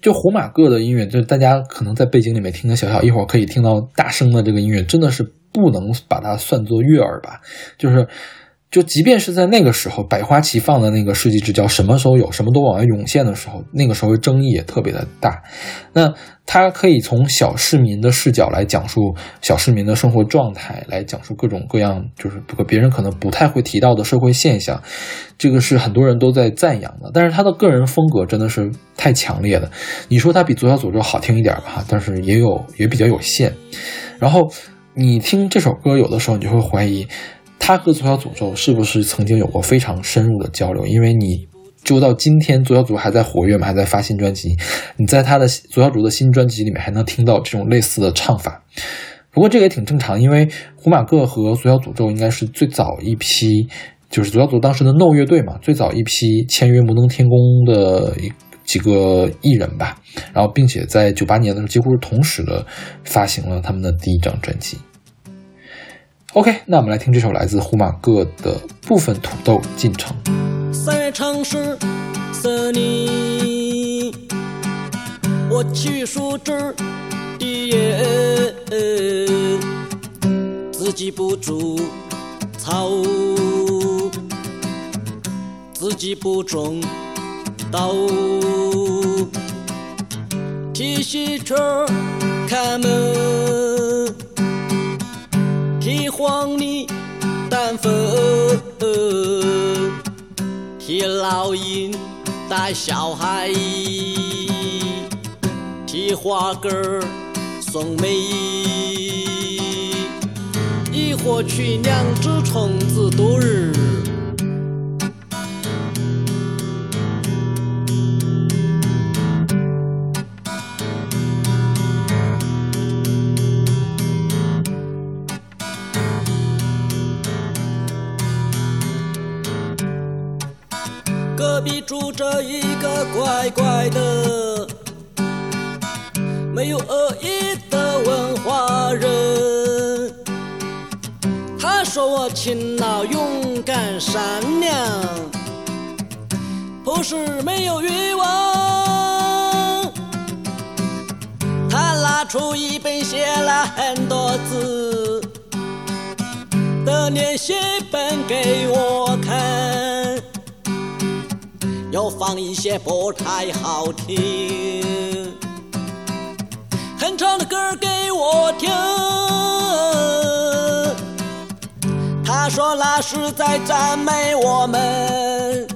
就胡马哥的音乐，就是大家可能在背景里面听的小小，一会儿可以听到大声的这个音乐，真的是不能把它算作悦耳吧？就是。就即便是在那个时候百花齐放的那个世纪之交，什么时候有什么都往外涌现的时候，那个时候争议也特别的大。那他可以从小市民的视角来讲述小市民的生活状态，来讲述各种各样就是不别人可能不太会提到的社会现象，这个是很多人都在赞扬的。但是他的个人风格真的是太强烈了。你说他比左小诅咒好听一点吧，但是也有也比较有限。然后你听这首歌，有的时候你就会怀疑。他和左小诅咒是不是曾经有过非常深入的交流？因为你就到今天，左小诅还在活跃嘛，还在发新专辑。你在他的左小诅的新专辑里面还能听到这种类似的唱法。不过这个也挺正常，因为胡马个和左小诅咒应该是最早一批，就是左小诅当时的 No 乐队嘛，最早一批签约摩登天空的一几个艺人吧。然后并且在九八年的时候，几乎是同时的发行了他们的第一张专辑。OK，那我们来听这首来自胡马个的部分土豆进城。三月城市森林，我去树枝的叶，自己不种草，自己不种稻，提西车开门。望你担粪，替老鹰带小孩，替花根儿送梅，一伙去两只虫子度日。乖乖的、没有恶意的文化人。他说我勤劳、勇敢、善良，不是没有欲望。他拿出一本写了很多字的练习本给我放一些不太好听、很长的歌给我听。他说那是在赞美我们，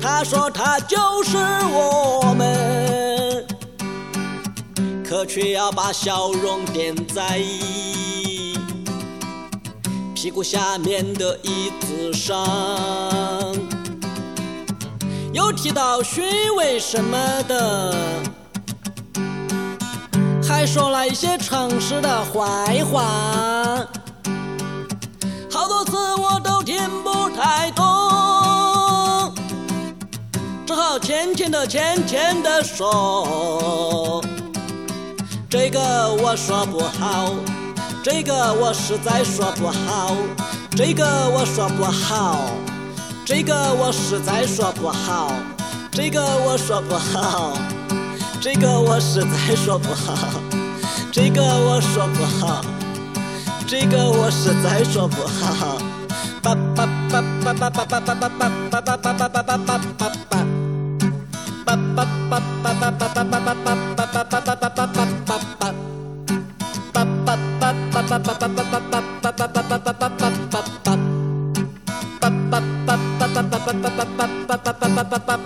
他说他就是我们，可却要把笑容点在屁股下面的椅子上。又提到虚伪什么的，还说了一些城市的坏话，好多次我都听不太懂，只好浅浅的、浅浅的说，这个我说不好，这个我实在说不好，这个我说不好，这个我实在说不好，这个我说不好，这个我实在说不好，这个我说不好，这个我实在说不好。叭叭叭叭叭叭叭叭叭叭叭叭叭叭叭叭 pa pa pa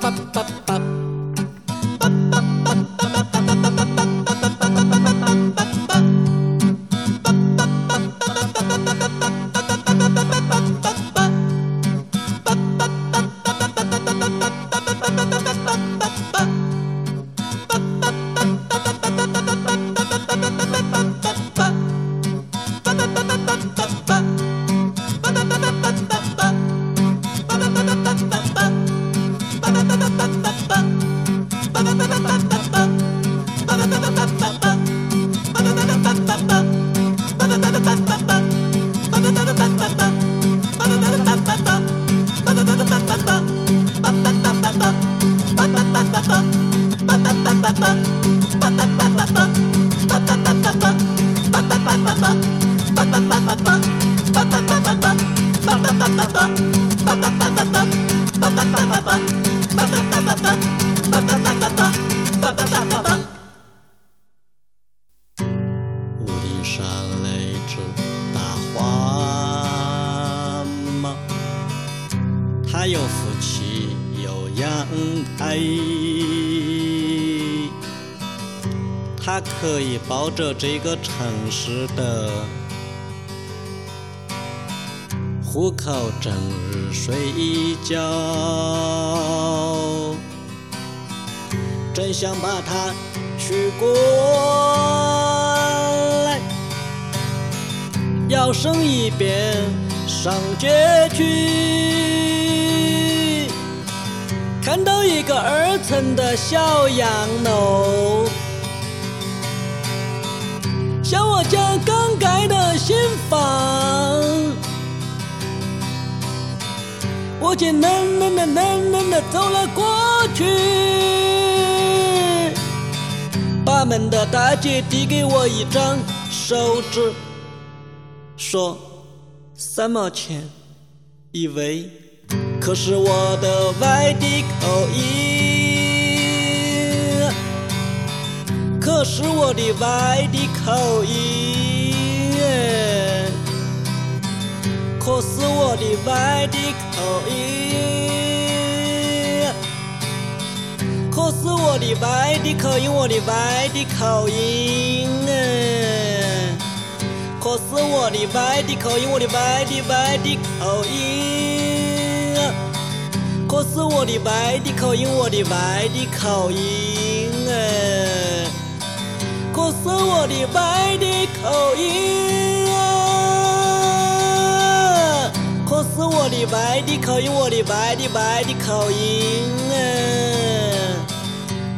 着这个城市的户口整日睡一觉，真想把它娶过来，摇身一变上街去，看到一个二层的小洋楼。家刚盖的新房，我却冷冷的冷冷的走了过去，把门的大姐递给我一张手纸，说三毛钱一位，可是我的外地口音。可是我的外地口音，可是我的外地口音，可是我的外地口音，我的外地口音，可是我的外地口音，我的外地外地口音，可是我的外地口音，我的外地口音，哎。可是我的外地口音是我的外地口音，我的外地外地口音啊，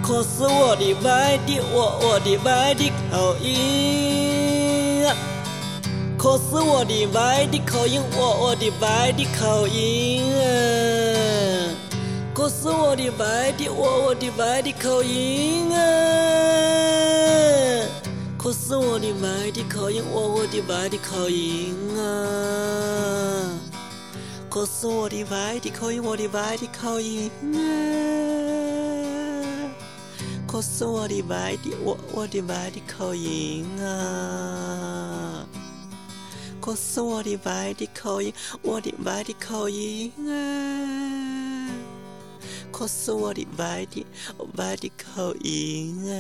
可是我的外地我我的外地口音啊，可是我的外地口音，我我的外地口音啊，可是我的外地我我的外地口音啊。可是我的外地口音，我我的外地口音啊！可是我的外地口音，我的外地口音啊！可是我的外地，我我的外地口音啊！可是我的外地口音，我的外地口音啊！可是我的外地外地口音啊！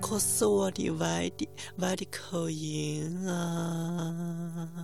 可是我的外地外地口音啊！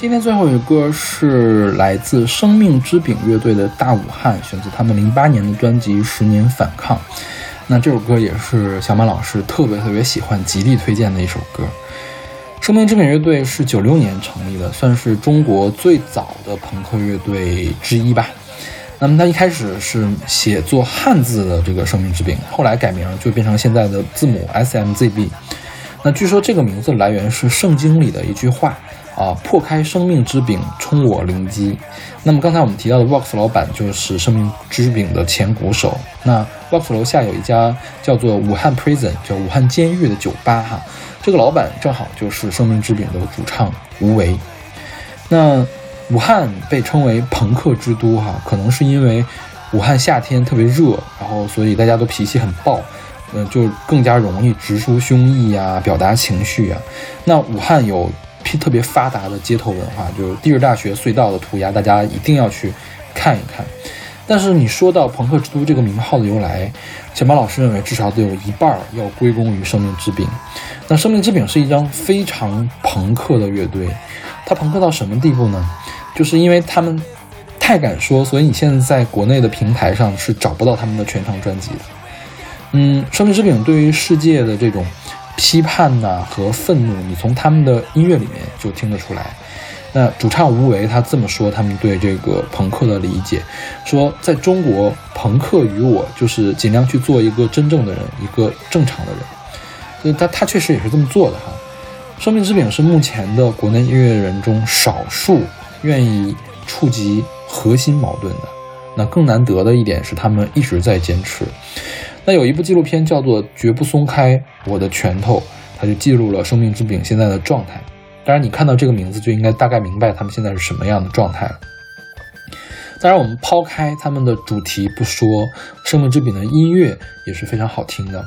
今天最后一首歌是来自生命之饼乐队的《大武汉》，选自他们零八年的专辑《十年反抗》。那这首歌也是小马老师特别特别喜欢、极力推荐的一首歌。生命之饼乐队是九六年成立的，算是中国最早的朋克乐队之一吧。那么他一开始是写作汉字的这个生命之饼，后来改名就变成现在的字母 S M Z B。那据说这个名字来源是圣经里的一句话啊，破开生命之饼，冲我灵机。那么刚才我们提到的 Vox 老板就是生命之饼的前鼓手。那 Vox 楼下有一家叫做武汉 Prison，叫武汉监狱的酒吧哈。这个老板正好就是生命之饼的主唱吴为。那武汉被称为朋克之都哈，可能是因为武汉夏天特别热，然后所以大家都脾气很暴，嗯，就更加容易直抒胸臆呀，表达情绪啊。那武汉有特别发达的街头文化，就是地质大学隧道的涂鸦，大家一定要去看一看。但是你说到朋克之都这个名号的由来，小马老师认为至少得有一半要归功于生命之饼。那生命之饼是一张非常朋克的乐队，它朋克到什么地步呢？就是因为他们太敢说，所以你现在在国内的平台上是找不到他们的全长专辑的。嗯，生命之饼对于世界的这种批判呐和愤怒，你从他们的音乐里面就听得出来。那主唱吴为他这么说，他们对这个朋克的理解，说在中国，朋克与我就是尽量去做一个真正的人，一个正常的人。所以他他确实也是这么做的哈。生命之饼是目前的国内音乐人中少数愿意触及核心矛盾的。那更难得的一点是，他们一直在坚持。那有一部纪录片叫做《绝不松开我的拳头》，它就记录了生命之饼现在的状态。当然，你看到这个名字就应该大概明白他们现在是什么样的状态了。当然，我们抛开他们的主题不说，生命之饼的音乐也是非常好听的。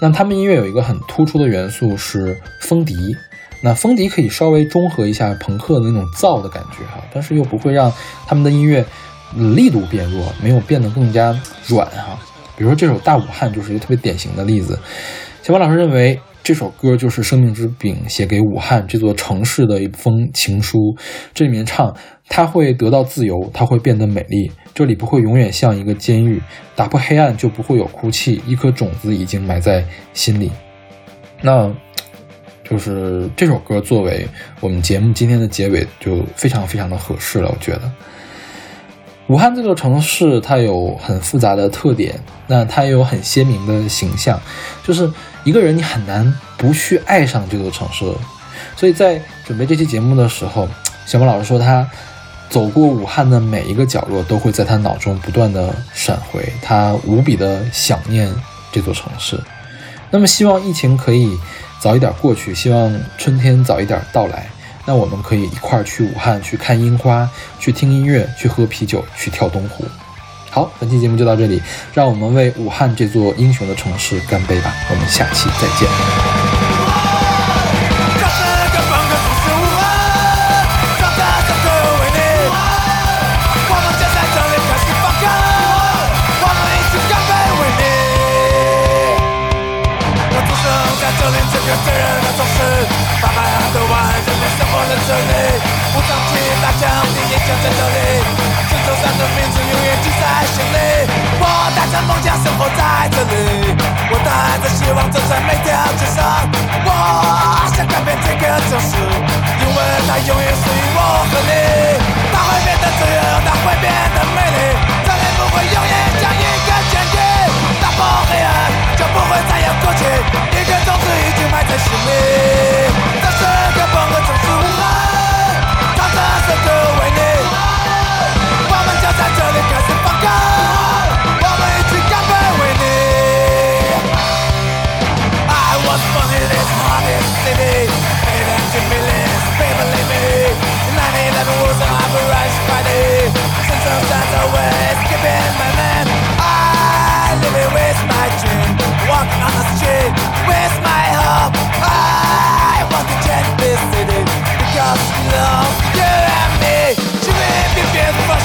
那他们音乐有一个很突出的元素是风笛，那风笛可以稍微中和一下朋克的那种燥的感觉哈，但是又不会让他们的音乐力度变弱，没有变得更加软哈。比如说这首《大武汉》就是一个特别典型的例子。小马老师认为。这首歌就是生命之饼写给武汉这座城市的一封情书。这里面唱，他会得到自由，他会变得美丽，这里不会永远像一个监狱。打破黑暗就不会有哭泣，一颗种子已经埋在心里。那，就是这首歌作为我们节目今天的结尾，就非常非常的合适了。我觉得，武汉这座城市它有很复杂的特点，那它也有很鲜明的形象，就是。一个人你很难不去爱上这座城市，所以在准备这期节目的时候，小莫老师说他走过武汉的每一个角落，都会在他脑中不断的闪回，他无比的想念这座城市。那么希望疫情可以早一点过去，希望春天早一点到来，那我们可以一块儿去武汉去看樱花，去听音乐，去喝啤酒，去跳东湖。好，本期节目就到这里，让我们为武汉这座英雄的城市干杯吧！我们下期再见。梦想生活在这里，我带着希望走在每条街上。我想改变这个城市，因为它永远属于我和你。它会变得自由，它会变得美丽。这里不会永远像一个监狱，打破黑暗就不会再有哭泣。一个种子已经埋在心里，这是个。lady to by the I keeping my man. I live it with my dream. Walking on the street with my hope I want Because you and me. She will be beautiful,